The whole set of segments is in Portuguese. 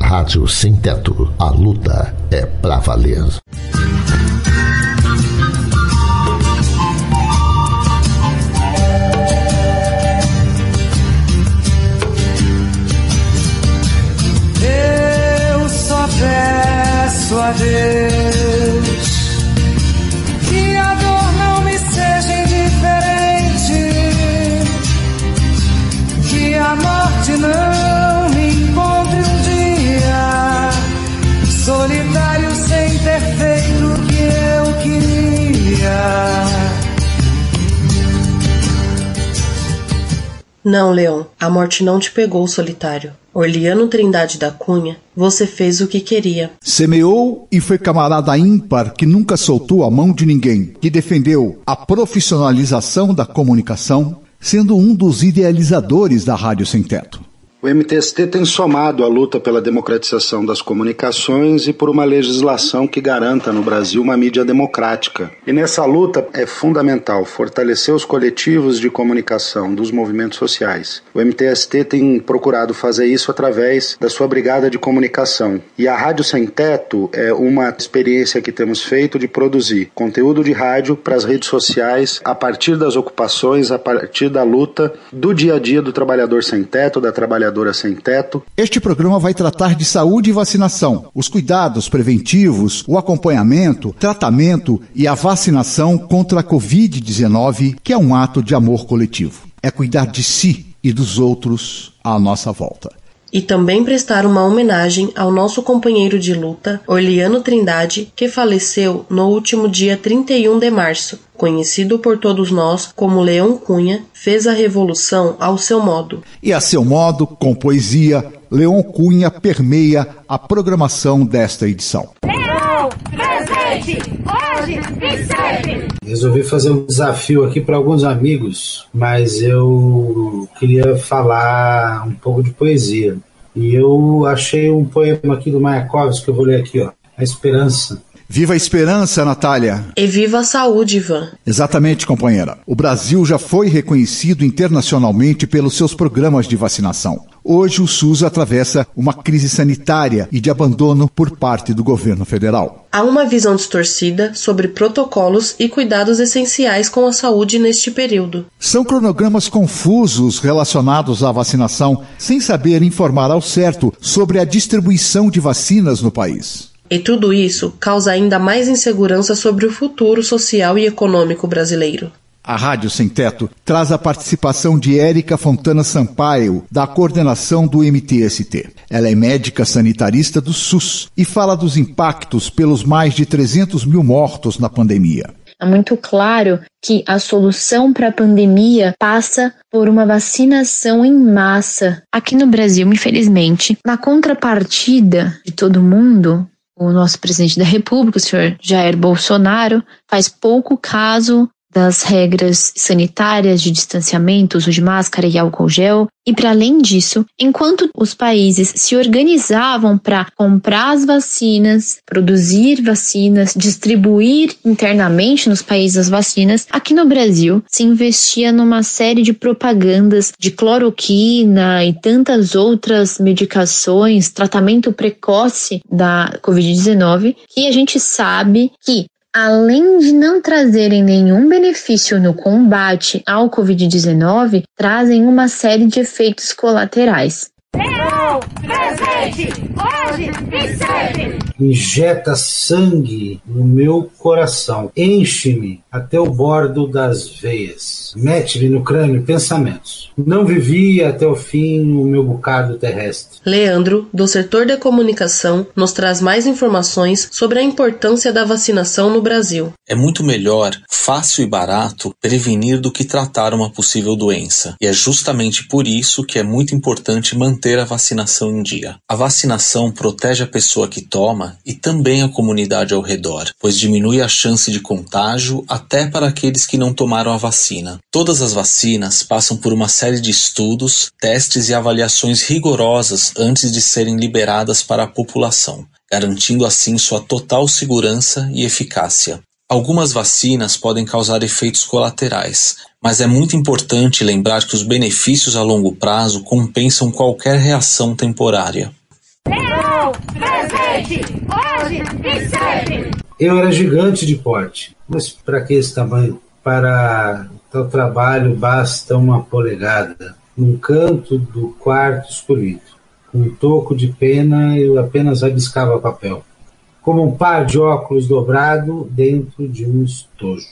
Rádio Sem Teto. A luta é pra valer. Eu só peço a Deus que a dor não me seja indiferente, que a morte não Não, Leão, a morte não te pegou solitário. Orliano Trindade da Cunha, você fez o que queria. Semeou e foi camarada ímpar que nunca soltou a mão de ninguém, que defendeu a profissionalização da comunicação, sendo um dos idealizadores da Rádio Sem Teto. O MTST tem somado a luta pela democratização das comunicações e por uma legislação que garanta no Brasil uma mídia democrática. E nessa luta é fundamental fortalecer os coletivos de comunicação dos movimentos sociais. O MTST tem procurado fazer isso através da sua brigada de comunicação. E a Rádio Sem Teto é uma experiência que temos feito de produzir conteúdo de rádio para as redes sociais a partir das ocupações, a partir da luta do dia a dia do trabalhador sem teto, da trabalhadora sem teto. Este programa vai tratar de saúde e vacinação, os cuidados preventivos, o acompanhamento, tratamento e a vacinação contra a Covid-19, que é um ato de amor coletivo. É cuidar de si e dos outros à nossa volta. E também prestar uma homenagem ao nosso companheiro de luta, Orliano Trindade, que faleceu no último dia 31 de março. Conhecido por todos nós como Leão Cunha, fez a revolução ao seu modo. E a seu modo, com poesia, Leão Cunha permeia a programação desta edição. Leão, presente, hoje e sempre. Resolvi fazer um desafio aqui para alguns amigos, mas eu queria falar um pouco de poesia. E eu achei um poema aqui do Mayakovsky que eu vou ler aqui, ó. A Esperança. Viva a esperança, Natália! E viva a saúde, Ivan! Exatamente, companheira. O Brasil já foi reconhecido internacionalmente pelos seus programas de vacinação. Hoje, o SUS atravessa uma crise sanitária e de abandono por parte do governo federal. Há uma visão distorcida sobre protocolos e cuidados essenciais com a saúde neste período. São cronogramas confusos relacionados à vacinação, sem saber informar ao certo sobre a distribuição de vacinas no país. E tudo isso causa ainda mais insegurança sobre o futuro social e econômico brasileiro. A Rádio Sem Teto traz a participação de Érica Fontana Sampaio, da coordenação do MTST. Ela é médica sanitarista do SUS e fala dos impactos pelos mais de 300 mil mortos na pandemia. É muito claro que a solução para a pandemia passa por uma vacinação em massa. Aqui no Brasil, infelizmente, na contrapartida de todo mundo, o nosso presidente da República, o senhor Jair Bolsonaro, faz pouco caso das regras sanitárias de distanciamento, uso de máscara e álcool gel. E para além disso, enquanto os países se organizavam para comprar as vacinas, produzir vacinas, distribuir internamente nos países as vacinas, aqui no Brasil se investia numa série de propagandas de cloroquina e tantas outras medicações, tratamento precoce da Covid-19, que a gente sabe que além de não trazerem nenhum benefício no combate ao Covid-19, trazem uma série de efeitos colaterais. Leão, presente, hoje e sempre. Injeta sangue no meu coração. Enche-me até o bordo das veias. Mete-me no crânio pensamentos. Não vivi até o fim o meu bocado terrestre. Leandro, do setor da comunicação, nos traz mais informações sobre a importância da vacinação no Brasil. É muito melhor, fácil e barato, prevenir do que tratar uma possível doença. E é justamente por isso que é muito importante manter a vacinação em dia. A vacinação protege a pessoa que toma e também a comunidade ao redor, pois diminui a chance de contágio até para aqueles que não tomaram a vacina. Todas as vacinas passam por uma série de estudos, testes e avaliações rigorosas antes de serem liberadas para a população, garantindo assim sua total segurança e eficácia. Algumas vacinas podem causar efeitos colaterais, mas é muito importante lembrar que os benefícios a longo prazo compensam qualquer reação temporária. Leão, presente, hoje e sempre. Eu era gigante de porte, mas para que esse tamanho? Para tal trabalho basta uma polegada, num canto do quarto escolhido. Com um toco de pena eu apenas rabiscava papel, como um par de óculos dobrado dentro de um estojo.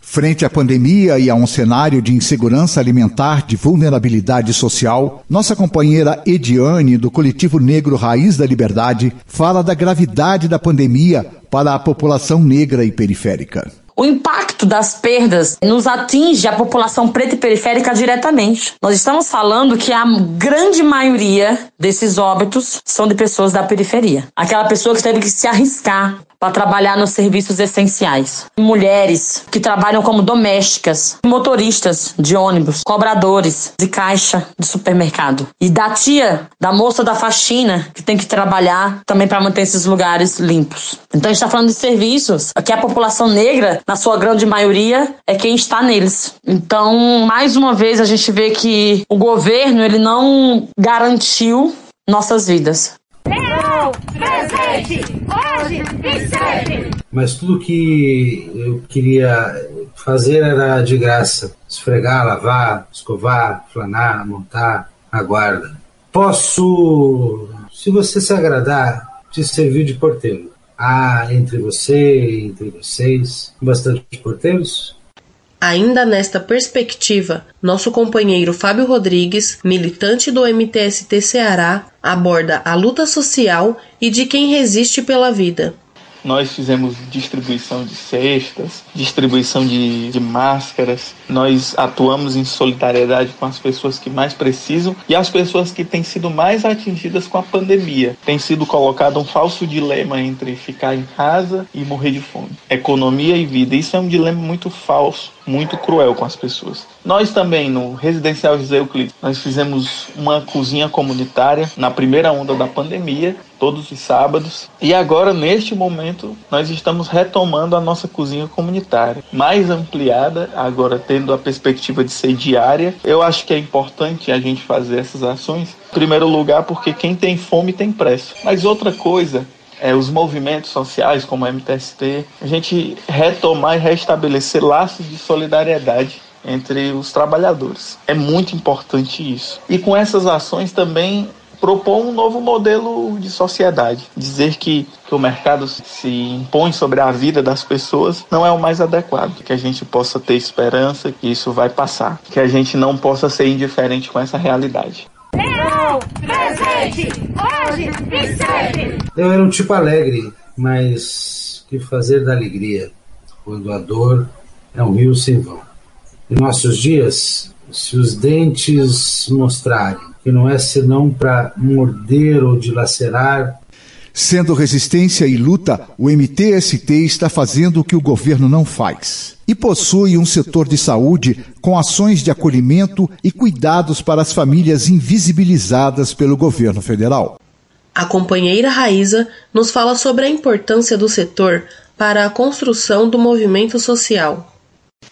Frente à pandemia e a um cenário de insegurança alimentar, de vulnerabilidade social, nossa companheira Ediane, do coletivo negro Raiz da Liberdade, fala da gravidade da pandemia para a população negra e periférica. O impacto das perdas nos atinge a população preta e periférica diretamente. Nós estamos falando que a grande maioria desses óbitos são de pessoas da periferia. Aquela pessoa que teve que se arriscar para trabalhar nos serviços essenciais. Mulheres que trabalham como domésticas, motoristas de ônibus, cobradores de caixa de supermercado. E da tia, da moça da faxina, que tem que trabalhar também para manter esses lugares limpos. Então a gente está falando de serviços que a população negra, na sua grande maioria, é quem está neles. Então, mais uma vez, a gente vê que o governo ele não garantiu nossas vidas. Leão, presente, hoje e sempre. Mas tudo que eu queria fazer era de graça: esfregar, lavar, escovar, flanar, montar a guarda. Posso, se você se agradar, te servir de porteiro. Há entre você entre vocês bastante porteiros? Ainda nesta perspectiva, nosso companheiro Fábio Rodrigues, militante do MTST Ceará, aborda a luta social e de quem resiste pela vida. Nós fizemos distribuição de cestas, distribuição de, de, máscaras. Nós atuamos em solidariedade com as pessoas que mais precisam e as pessoas que têm sido mais atingidas com a pandemia. Tem sido colocado um falso dilema entre ficar em casa e morrer de fome. Economia e vida. Isso é um dilema muito falso, muito cruel com as pessoas. Nós também, no Residencial José Euclides, nós fizemos uma cozinha comunitária na primeira onda da pandemia, todos os sábados. E agora, neste momento, nós estamos retomando a nossa cozinha comunitária, mais ampliada, agora tendo a perspectiva de ser diária. Eu acho que é importante a gente fazer essas ações. Em primeiro lugar, porque quem tem fome tem pressa. Mas outra coisa é, os movimentos sociais, como o MTST, a gente retomar e restabelecer laços de solidariedade entre os trabalhadores. É muito importante isso. E com essas ações também propor um novo modelo de sociedade. Dizer que, que o mercado se impõe sobre a vida das pessoas não é o mais adequado. Que a gente possa ter esperança que isso vai passar. Que a gente não possa ser indiferente com essa realidade. Hoje e sempre. Eu era um tipo alegre, mas que fazer da alegria quando a dor é um rio sem vão. Em nossos dias, se os dentes mostrarem que não é senão para morder ou dilacerar. Sendo resistência e luta, o MTST está fazendo o que o governo não faz. E possui um setor de saúde com ações de acolhimento e cuidados para as famílias invisibilizadas pelo governo federal. A companheira Raíza nos fala sobre a importância do setor para a construção do movimento social.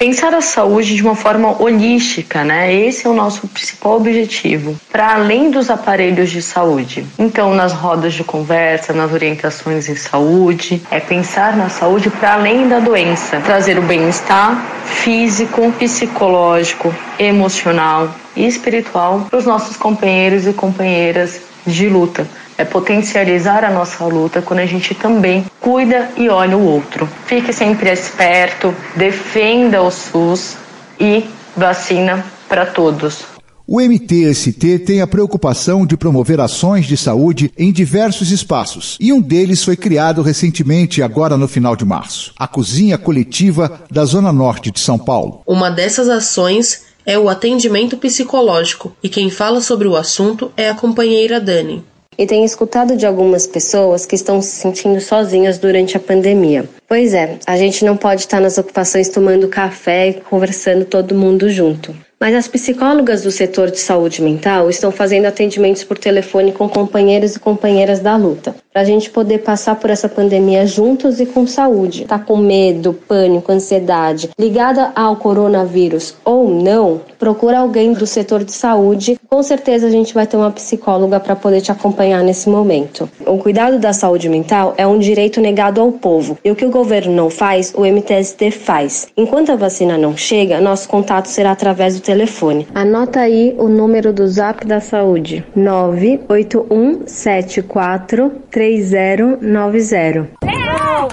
Pensar a saúde de uma forma holística, né? Esse é o nosso principal objetivo, para além dos aparelhos de saúde. Então, nas rodas de conversa, nas orientações em saúde, é pensar na saúde para além da doença, trazer o bem-estar físico, psicológico, emocional e espiritual para os nossos companheiros e companheiras de luta é potencializar a nossa luta quando a gente também cuida e olha o outro. Fique sempre esperto, defenda o SUS e vacina para todos. O MTST tem a preocupação de promover ações de saúde em diversos espaços, e um deles foi criado recentemente, agora no final de março a Cozinha Coletiva da Zona Norte de São Paulo. Uma dessas ações é o atendimento psicológico, e quem fala sobre o assunto é a companheira Dani e tenho escutado de algumas pessoas que estão se sentindo sozinhas durante a pandemia. Pois é, a gente não pode estar nas ocupações tomando café e conversando todo mundo junto. Mas as psicólogas do setor de saúde mental estão fazendo atendimentos por telefone com companheiros e companheiras da luta. para a gente poder passar por essa pandemia juntos e com saúde. Tá com medo, pânico, ansiedade, ligada ao coronavírus ou não, procura alguém do setor de saúde. Com certeza a gente vai ter uma psicóloga para poder te acompanhar nesse momento. O cuidado da saúde mental é um direito negado ao povo. E o que o governo não faz, o MTST faz. Enquanto a vacina não chega, nosso contato será através do telefone. Anota aí o número do Zap da Saúde: 98174 3090. Leão.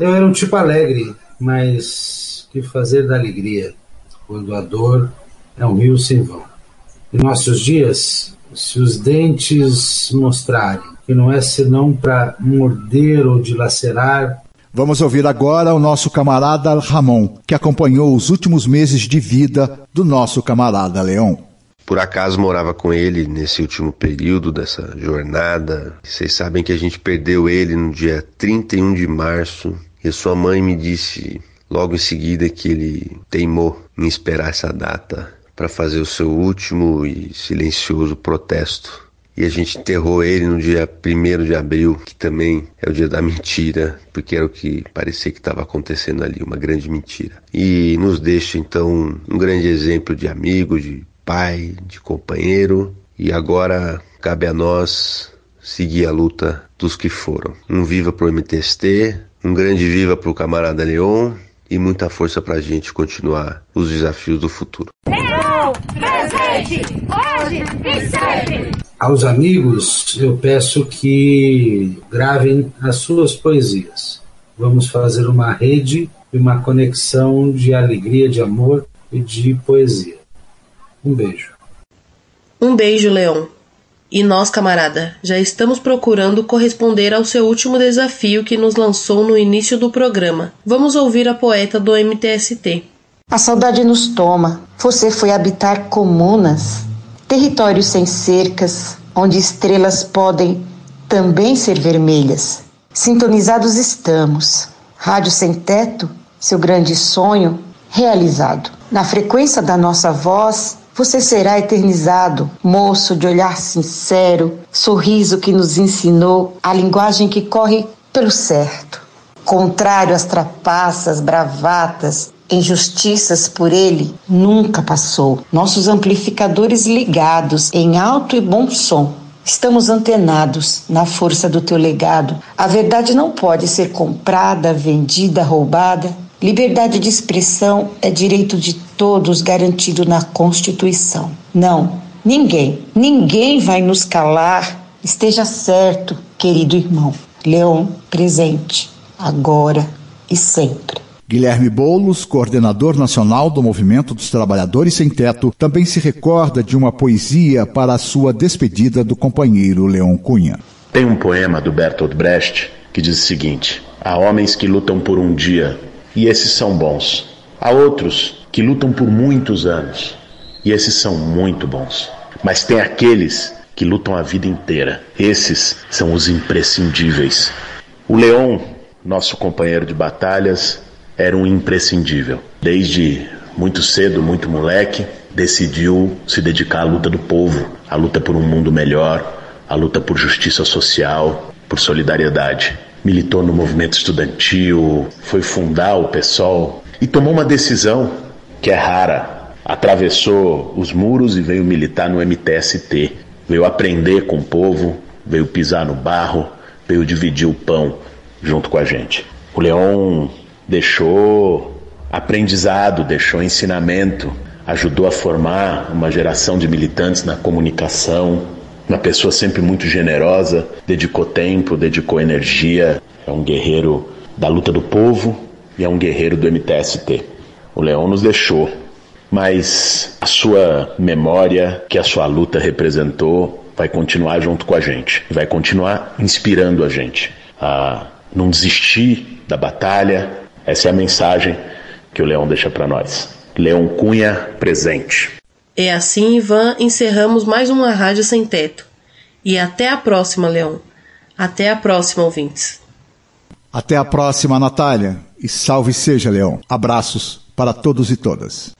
Eu era um tipo alegre, mas que fazer da alegria, quando a dor é um rio sem vão. Em nossos dias, se os dentes mostrarem que não é senão para morder ou dilacerar, Vamos ouvir agora o nosso camarada Ramon, que acompanhou os últimos meses de vida do nosso camarada Leão. Por acaso morava com ele nesse último período dessa jornada. Vocês sabem que a gente perdeu ele no dia 31 de março e sua mãe me disse logo em seguida que ele teimou em esperar essa data para fazer o seu último e silencioso protesto. E a gente enterrou ele no dia 1 de abril, que também é o dia da mentira, porque era o que parecia que estava acontecendo ali, uma grande mentira. E nos deixa então um grande exemplo de amigo, de pai, de companheiro, e agora cabe a nós seguir a luta dos que foram. Um viva pro MTST, um grande viva pro camarada Leon e muita força pra gente continuar os desafios do futuro. Leão, presente, hoje e sempre. aos amigos eu peço que gravem as suas poesias. Vamos fazer uma rede e uma conexão de alegria, de amor e de poesia. Um beijo. Um beijo, Leon. E nós, camarada, já estamos procurando corresponder ao seu último desafio que nos lançou no início do programa. Vamos ouvir a poeta do MTST. A saudade nos toma. Você foi habitar comunas, territórios sem cercas, onde estrelas podem também ser vermelhas. Sintonizados estamos. Rádio sem teto, seu grande sonho realizado. Na frequência da nossa voz, você será eternizado, moço de olhar sincero, sorriso que nos ensinou a linguagem que corre pelo certo. Contrário às trapaças, bravatas, injustiças por ele, nunca passou. Nossos amplificadores ligados em alto e bom som. Estamos antenados na força do teu legado. A verdade não pode ser comprada, vendida, roubada. Liberdade de expressão é direito de todos garantido na Constituição. Não, ninguém, ninguém vai nos calar. Esteja certo, querido irmão. Leon, presente, agora e sempre. Guilherme Boulos, coordenador nacional do Movimento dos Trabalhadores Sem Teto, também se recorda de uma poesia para a sua despedida do companheiro Leon Cunha. Tem um poema do Bertolt Brecht que diz o seguinte: Há homens que lutam por um dia, e esses são bons. Há outros que lutam por muitos anos, e esses são muito bons. Mas tem aqueles que lutam a vida inteira. Esses são os imprescindíveis. O Leon, nosso companheiro de batalhas, era um imprescindível. Desde muito cedo, muito moleque, decidiu se dedicar à luta do povo, à luta por um mundo melhor, à luta por justiça social, por solidariedade. Militou no movimento estudantil, foi fundar o PSOL e tomou uma decisão que é rara. Atravessou os muros e veio militar no MTST. Veio aprender com o povo, veio pisar no barro, veio dividir o pão junto com a gente. O Leon deixou aprendizado, deixou ensinamento, ajudou a formar uma geração de militantes na comunicação, uma pessoa sempre muito generosa, dedicou tempo, dedicou energia, é um guerreiro da luta do povo e é um guerreiro do MTST. O Leão nos deixou, mas a sua memória, que a sua luta representou, vai continuar junto com a gente, vai continuar inspirando a gente a não desistir da batalha, essa é a mensagem que o Leão deixa para nós. Leão Cunha presente. É assim, Ivan, encerramos mais uma Rádio Sem Teto. E até a próxima, Leão. Até a próxima, ouvintes. Até a próxima, Natália. E salve seja, Leão. Abraços para todos e todas.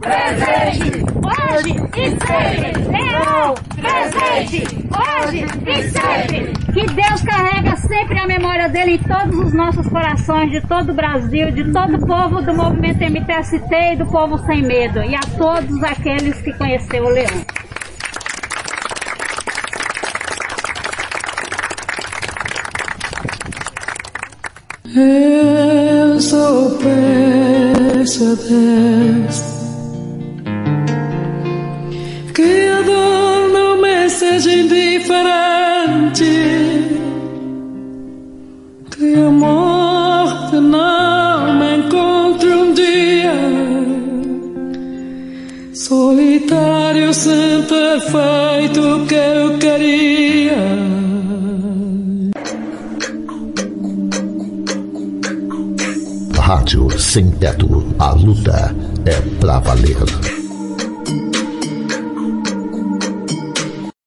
Presente, hoje e sempre. Leão, presente. hoje e sempre. Que Deus carrega sempre a memória dele em todos os nossos corações, de todo o Brasil, de todo o povo do movimento MTST e do povo sem medo, e a todos aqueles que conheceu o Leão. Eu sou preso deste seja indiferente Que a morte não me encontre um dia Solitário sem ter feito o que eu queria Rádio Sem Teto. A luta é pra valer.